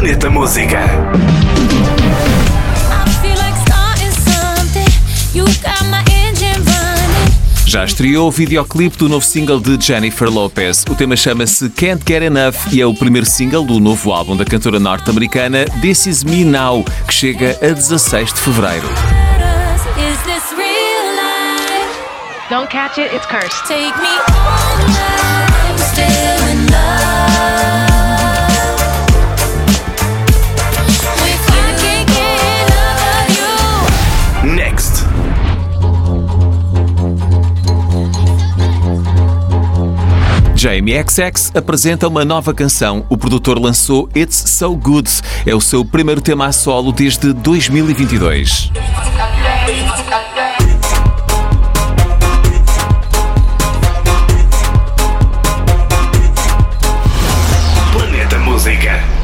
Planeta Música. Já estreou o videoclipe do novo single de Jennifer Lopez. O tema chama-se Can't Get Enough e é o primeiro single do novo álbum da cantora norte-americana This Is Me Now, que chega a 16 de fevereiro. Don't catch it, it's cursed. Jamie XX apresenta uma nova canção. O produtor lançou It's So Good. É o seu primeiro tema a solo desde 2022. Planeta Música